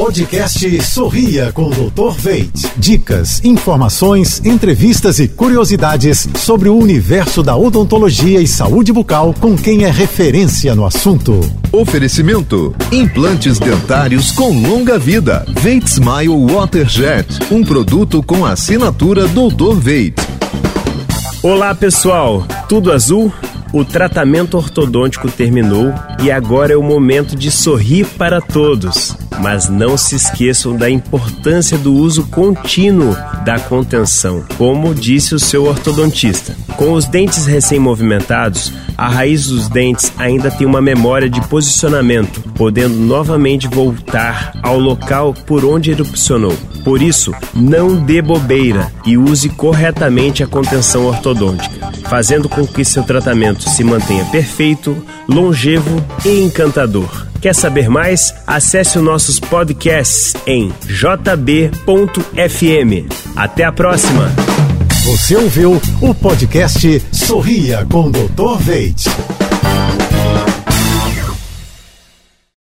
Podcast Sorria com o Dr. Veit. Dicas, informações, entrevistas e curiosidades sobre o universo da odontologia e saúde bucal com quem é referência no assunto. Oferecimento: implantes dentários com longa vida. Veit Smile Waterjet, um produto com assinatura Dr. Veit. Olá, pessoal. Tudo azul? O tratamento ortodôntico terminou e agora é o momento de sorrir para todos. Mas não se esqueçam da importância do uso contínuo da contenção, como disse o seu ortodontista. Com os dentes recém-movimentados, a raiz dos dentes ainda tem uma memória de posicionamento, podendo novamente voltar ao local por onde erupcionou. Por isso, não dê bobeira e use corretamente a contenção ortodôntica, fazendo com que seu tratamento se mantenha perfeito, longevo e encantador. Quer saber mais? Acesse os nossos podcasts em jb.fm. Até a próxima! Você ouviu o podcast Sorria com Dr. Veit.